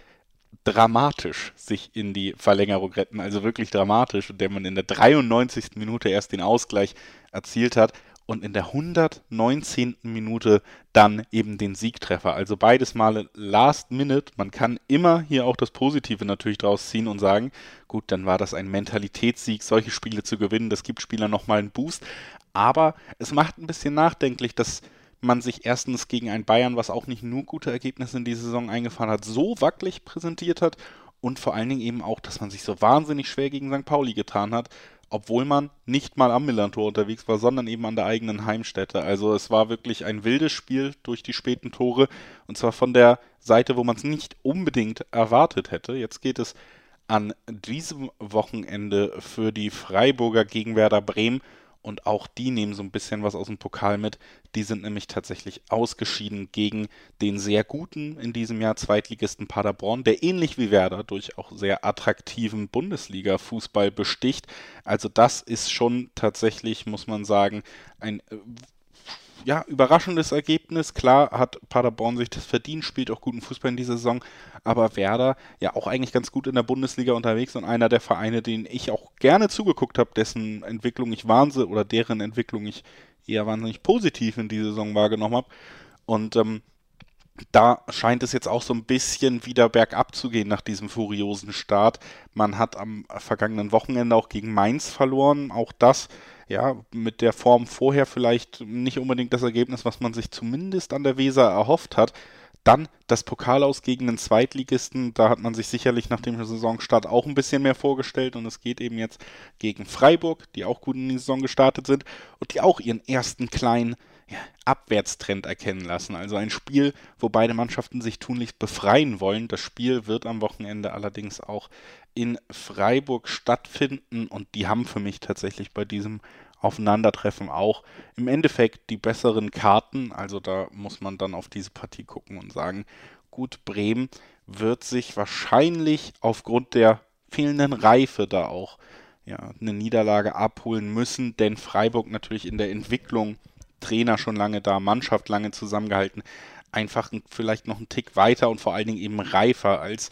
dramatisch sich in die Verlängerung retten, also wirklich dramatisch, und der man in der 93. Minute erst den Ausgleich erzielt hat und in der 119. Minute dann eben den Siegtreffer. Also beides Male Last Minute. Man kann immer hier auch das Positive natürlich draus ziehen und sagen, gut, dann war das ein Mentalitätssieg, solche Spiele zu gewinnen. Das gibt Spielern nochmal einen Boost. Aber es macht ein bisschen nachdenklich, dass man sich erstens gegen ein Bayern, was auch nicht nur gute Ergebnisse in dieser Saison eingefahren hat, so wackelig präsentiert hat und vor allen Dingen eben auch, dass man sich so wahnsinnig schwer gegen St. Pauli getan hat, obwohl man nicht mal am Millantor unterwegs war, sondern eben an der eigenen Heimstätte. Also es war wirklich ein wildes Spiel durch die späten Tore und zwar von der Seite, wo man es nicht unbedingt erwartet hätte. Jetzt geht es an diesem Wochenende für die Freiburger gegen Werder Bremen und auch die nehmen so ein bisschen was aus dem Pokal mit. Die sind nämlich tatsächlich ausgeschieden gegen den sehr guten in diesem Jahr Zweitligisten Paderborn, der ähnlich wie Werder durch auch sehr attraktiven Bundesliga-Fußball besticht. Also das ist schon tatsächlich, muss man sagen, ein äh, ja, überraschendes Ergebnis. Klar hat Paderborn sich das verdient, spielt auch guten Fußball in dieser Saison, aber Werder ja auch eigentlich ganz gut in der Bundesliga unterwegs und einer der Vereine, denen ich auch gerne zugeguckt habe, dessen Entwicklung ich wahnsinnig oder deren Entwicklung ich eher wahnsinnig positiv in dieser Saison wahrgenommen habe. Und ähm, da scheint es jetzt auch so ein bisschen wieder bergab zu gehen nach diesem furiosen Start. Man hat am vergangenen Wochenende auch gegen Mainz verloren. Auch das, ja, mit der Form vorher vielleicht nicht unbedingt das Ergebnis, was man sich zumindest an der Weser erhofft hat. Dann das Pokal aus gegen den Zweitligisten. Da hat man sich sicherlich nach dem Saisonstart auch ein bisschen mehr vorgestellt. Und es geht eben jetzt gegen Freiburg, die auch gut in die Saison gestartet sind und die auch ihren ersten kleinen Abwärtstrend erkennen lassen. Also ein Spiel, wo beide Mannschaften sich tunlichst befreien wollen. Das Spiel wird am Wochenende allerdings auch in Freiburg stattfinden und die haben für mich tatsächlich bei diesem Aufeinandertreffen auch im Endeffekt die besseren Karten. Also da muss man dann auf diese Partie gucken und sagen, gut, Bremen wird sich wahrscheinlich aufgrund der fehlenden Reife da auch ja, eine Niederlage abholen müssen, denn Freiburg natürlich in der Entwicklung Trainer schon lange da, Mannschaft lange zusammengehalten, einfach vielleicht noch einen Tick weiter und vor allen Dingen eben reifer als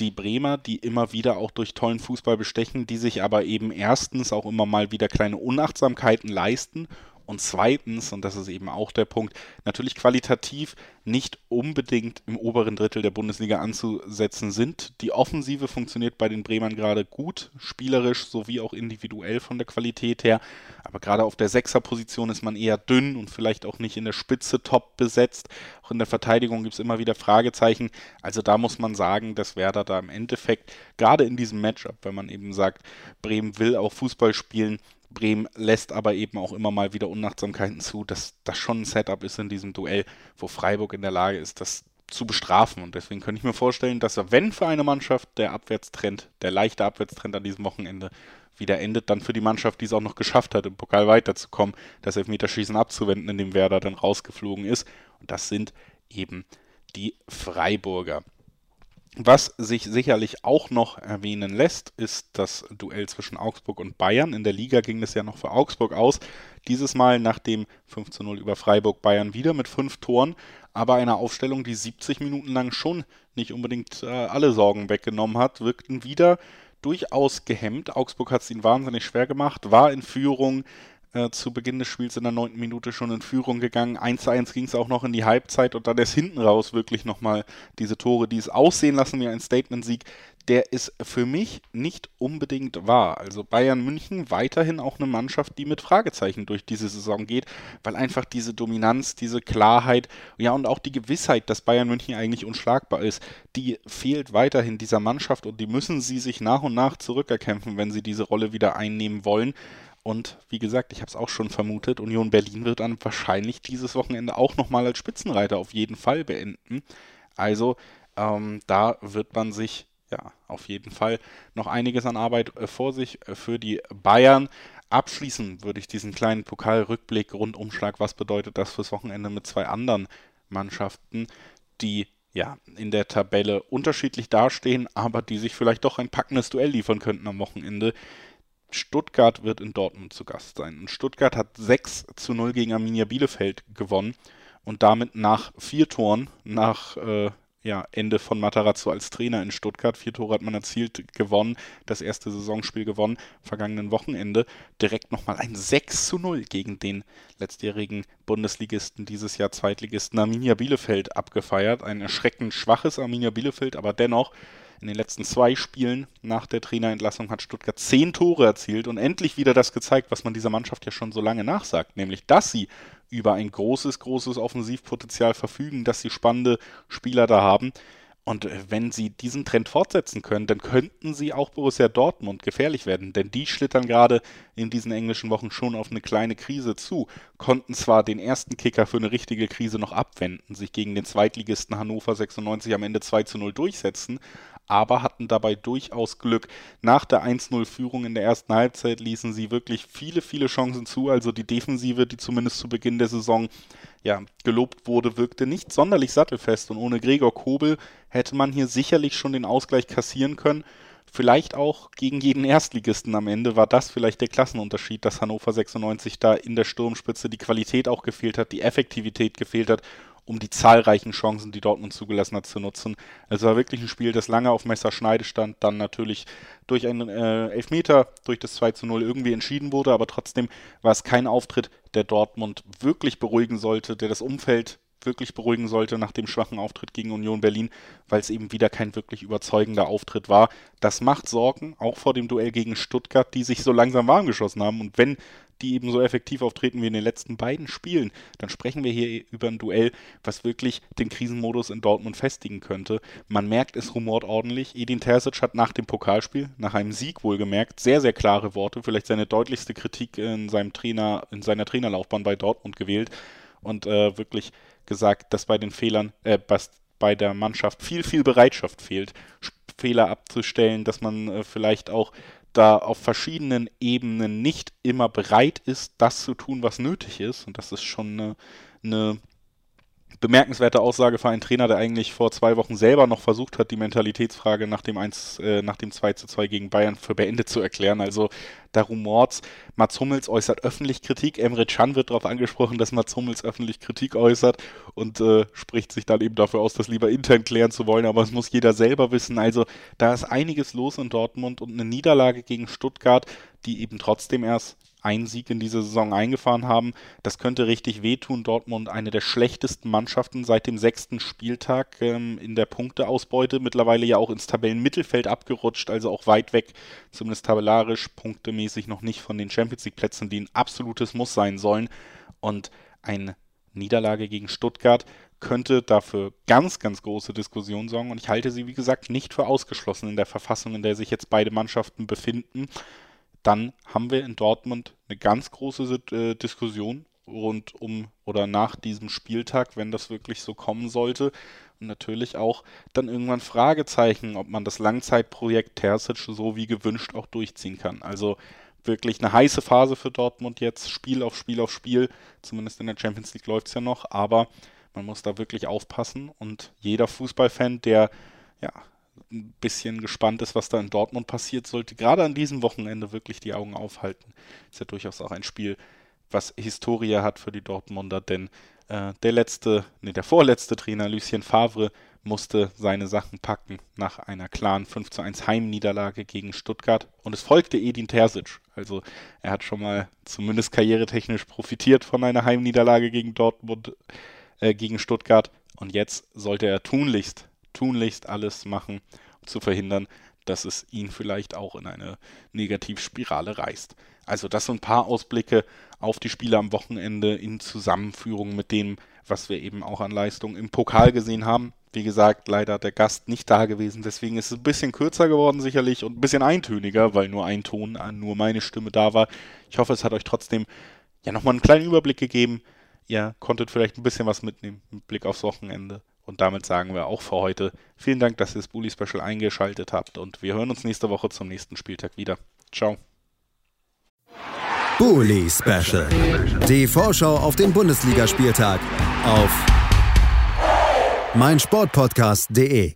die Bremer, die immer wieder auch durch tollen Fußball bestechen, die sich aber eben erstens auch immer mal wieder kleine Unachtsamkeiten leisten und zweitens, und das ist eben auch der Punkt, natürlich qualitativ nicht unbedingt im oberen Drittel der Bundesliga anzusetzen sind. Die Offensive funktioniert bei den Bremern gerade gut, spielerisch sowie auch individuell von der Qualität her. Aber gerade auf der Sechserposition ist man eher dünn und vielleicht auch nicht in der Spitze top besetzt. Auch in der Verteidigung gibt es immer wieder Fragezeichen. Also da muss man sagen, dass Werder da im Endeffekt, gerade in diesem Matchup, wenn man eben sagt, Bremen will auch Fußball spielen, Bremen lässt aber eben auch immer mal wieder Unachtsamkeiten zu, dass das schon ein Setup ist in diesem Duell, wo Freiburg in der Lage ist, das zu bestrafen. Und deswegen könnte ich mir vorstellen, dass wenn für eine Mannschaft der Abwärtstrend, der leichte Abwärtstrend an diesem Wochenende wieder endet, dann für die Mannschaft, die es auch noch geschafft hat, im Pokal weiterzukommen, das Elfmeterschießen abzuwenden, in dem Werder dann rausgeflogen ist. Und das sind eben die Freiburger. Was sich sicherlich auch noch erwähnen lässt, ist das Duell zwischen Augsburg und Bayern. In der Liga ging es ja noch für Augsburg aus. Dieses Mal nach dem 5 zu 0 über Freiburg Bayern wieder mit fünf Toren, aber einer Aufstellung, die 70 Minuten lang schon nicht unbedingt äh, alle Sorgen weggenommen hat, wirkten wieder durchaus gehemmt. Augsburg hat es ihnen wahnsinnig schwer gemacht, war in Führung, äh, zu Beginn des Spiels in der neunten Minute schon in Führung gegangen. 1-1 ging es auch noch in die Halbzeit und dann erst hinten raus wirklich nochmal diese Tore, die es aussehen lassen wie ein Statement-Sieg, der ist für mich nicht unbedingt wahr. Also Bayern München weiterhin auch eine Mannschaft, die mit Fragezeichen durch diese Saison geht, weil einfach diese Dominanz, diese Klarheit, ja und auch die Gewissheit, dass Bayern München eigentlich unschlagbar ist, die fehlt weiterhin dieser Mannschaft und die müssen sie sich nach und nach zurückerkämpfen, wenn sie diese Rolle wieder einnehmen wollen. Und wie gesagt, ich habe es auch schon vermutet, Union Berlin wird dann wahrscheinlich dieses Wochenende auch nochmal als Spitzenreiter auf jeden Fall beenden. Also ähm, da wird man sich ja auf jeden Fall noch einiges an Arbeit äh, vor sich äh, für die Bayern. Abschließen würde ich diesen kleinen Pokalrückblick, Rundumschlag, was bedeutet das fürs Wochenende mit zwei anderen Mannschaften, die ja, in der Tabelle unterschiedlich dastehen, aber die sich vielleicht doch ein packendes Duell liefern könnten am Wochenende. Stuttgart wird in Dortmund zu Gast sein. Und Stuttgart hat 6 zu 0 gegen Arminia Bielefeld gewonnen und damit nach vier Toren, nach äh, ja, Ende von Matarazzo als Trainer in Stuttgart. Vier Tore hat man erzielt, gewonnen, das erste Saisonspiel gewonnen, vergangenen Wochenende. Direkt nochmal ein 6 zu 0 gegen den letztjährigen Bundesligisten, dieses Jahr Zweitligisten Arminia Bielefeld abgefeiert. Ein erschreckend schwaches Arminia Bielefeld, aber dennoch in den letzten zwei Spielen nach der Trainerentlassung hat Stuttgart zehn Tore erzielt und endlich wieder das gezeigt, was man dieser Mannschaft ja schon so lange nachsagt, nämlich dass sie über ein großes, großes Offensivpotenzial verfügen, dass sie spannende Spieler da haben. Und äh, wenn sie diesen Trend fortsetzen können, dann könnten sie auch Borussia Dortmund gefährlich werden, denn die schlittern gerade in diesen englischen Wochen schon auf eine kleine Krise zu, konnten zwar den ersten Kicker für eine richtige Krise noch abwenden, sich gegen den Zweitligisten Hannover 96 am Ende 2 zu 0 durchsetzen, aber hatten dabei durchaus Glück. Nach der 1-0-Führung in der ersten Halbzeit ließen sie wirklich viele, viele Chancen zu. Also die Defensive, die zumindest zu Beginn der Saison ja, gelobt wurde, wirkte nicht sonderlich sattelfest. Und ohne Gregor Kobel hätte man hier sicherlich schon den Ausgleich kassieren können. Vielleicht auch gegen jeden Erstligisten am Ende war das vielleicht der Klassenunterschied, dass Hannover 96 da in der Sturmspitze die Qualität auch gefehlt hat, die Effektivität gefehlt hat um die zahlreichen Chancen, die Dortmund zugelassen hat, zu nutzen. Es war wirklich ein Spiel, das lange auf Messerschneide stand, dann natürlich durch einen äh, Elfmeter, durch das 2 zu 0 irgendwie entschieden wurde, aber trotzdem war es kein Auftritt, der Dortmund wirklich beruhigen sollte, der das Umfeld wirklich beruhigen sollte nach dem schwachen Auftritt gegen Union Berlin, weil es eben wieder kein wirklich überzeugender Auftritt war. Das macht Sorgen, auch vor dem Duell gegen Stuttgart, die sich so langsam warm geschossen haben. Und wenn die eben so effektiv auftreten wie in den letzten beiden Spielen, dann sprechen wir hier über ein Duell, was wirklich den Krisenmodus in Dortmund festigen könnte. Man merkt, es rumort ordentlich. Edin Terzic hat nach dem Pokalspiel, nach einem Sieg wohlgemerkt, sehr, sehr klare Worte, vielleicht seine deutlichste Kritik in seinem Trainer, in seiner Trainerlaufbahn bei Dortmund gewählt und äh, wirklich gesagt, dass bei den Fehlern, äh, bei der Mannschaft viel, viel Bereitschaft fehlt, Fehler abzustellen, dass man äh, vielleicht auch da auf verschiedenen Ebenen nicht immer bereit ist, das zu tun, was nötig ist. Und das ist schon eine, eine bemerkenswerte Aussage für einen Trainer, der eigentlich vor zwei Wochen selber noch versucht hat, die Mentalitätsfrage nach dem 1, äh, nach dem 2 zu 2 gegen Bayern für beendet zu erklären. Also da rumort's. Mats Hummels äußert öffentlich Kritik. Emre Can wird darauf angesprochen, dass Mats Hummels öffentlich Kritik äußert und äh, spricht sich dann eben dafür aus, das lieber intern klären zu wollen. Aber es muss jeder selber wissen. Also da ist einiges los in Dortmund und eine Niederlage gegen Stuttgart, die eben trotzdem erst einen Sieg in diese Saison eingefahren haben. Das könnte richtig wehtun. Dortmund eine der schlechtesten Mannschaften seit dem sechsten Spieltag ähm, in der Punkteausbeute. Mittlerweile ja auch ins Tabellenmittelfeld abgerutscht, also auch weit weg, zumindest tabellarisch, punktemäßig noch nicht von den Champions League Plätzen, die ein absolutes Muss sein sollen. Und eine Niederlage gegen Stuttgart könnte dafür ganz, ganz große Diskussionen sorgen. Und ich halte sie, wie gesagt, nicht für ausgeschlossen in der Verfassung, in der sich jetzt beide Mannschaften befinden dann haben wir in Dortmund eine ganz große äh, Diskussion rund um oder nach diesem Spieltag, wenn das wirklich so kommen sollte. Und natürlich auch dann irgendwann Fragezeichen, ob man das Langzeitprojekt Terzic so wie gewünscht auch durchziehen kann. Also wirklich eine heiße Phase für Dortmund jetzt, Spiel auf Spiel auf Spiel. Zumindest in der Champions League läuft es ja noch, aber man muss da wirklich aufpassen und jeder Fußballfan, der ja, ein bisschen gespannt ist, was da in Dortmund passiert, sollte gerade an diesem Wochenende wirklich die Augen aufhalten. Ist ja durchaus auch ein Spiel, was Historie hat für die Dortmunder, denn äh, der letzte, nee, der vorletzte Trainer Lucien Favre musste seine Sachen packen nach einer klaren 5 zu 1 Heimniederlage gegen Stuttgart und es folgte Edin Terzic. Also er hat schon mal zumindest karrieretechnisch profitiert von einer Heimniederlage gegen Dortmund, äh, gegen Stuttgart und jetzt sollte er tunlichst tunlichst alles machen, um zu verhindern, dass es ihn vielleicht auch in eine Negativspirale reißt. Also das sind ein paar Ausblicke auf die Spiele am Wochenende in Zusammenführung mit dem, was wir eben auch an Leistung im Pokal gesehen haben. Wie gesagt, leider der Gast nicht da gewesen, deswegen ist es ein bisschen kürzer geworden sicherlich und ein bisschen eintöniger, weil nur ein Ton, nur meine Stimme da war. Ich hoffe, es hat euch trotzdem ja nochmal einen kleinen Überblick gegeben. Ihr konntet vielleicht ein bisschen was mitnehmen mit Blick aufs Wochenende. Und damit sagen wir auch für heute vielen Dank, dass ihr das Bully Special eingeschaltet habt und wir hören uns nächste Woche zum nächsten Spieltag wieder. Ciao. Bully Special. Die Vorschau auf den Bundesligaspieltag auf meinsportpodcast.de.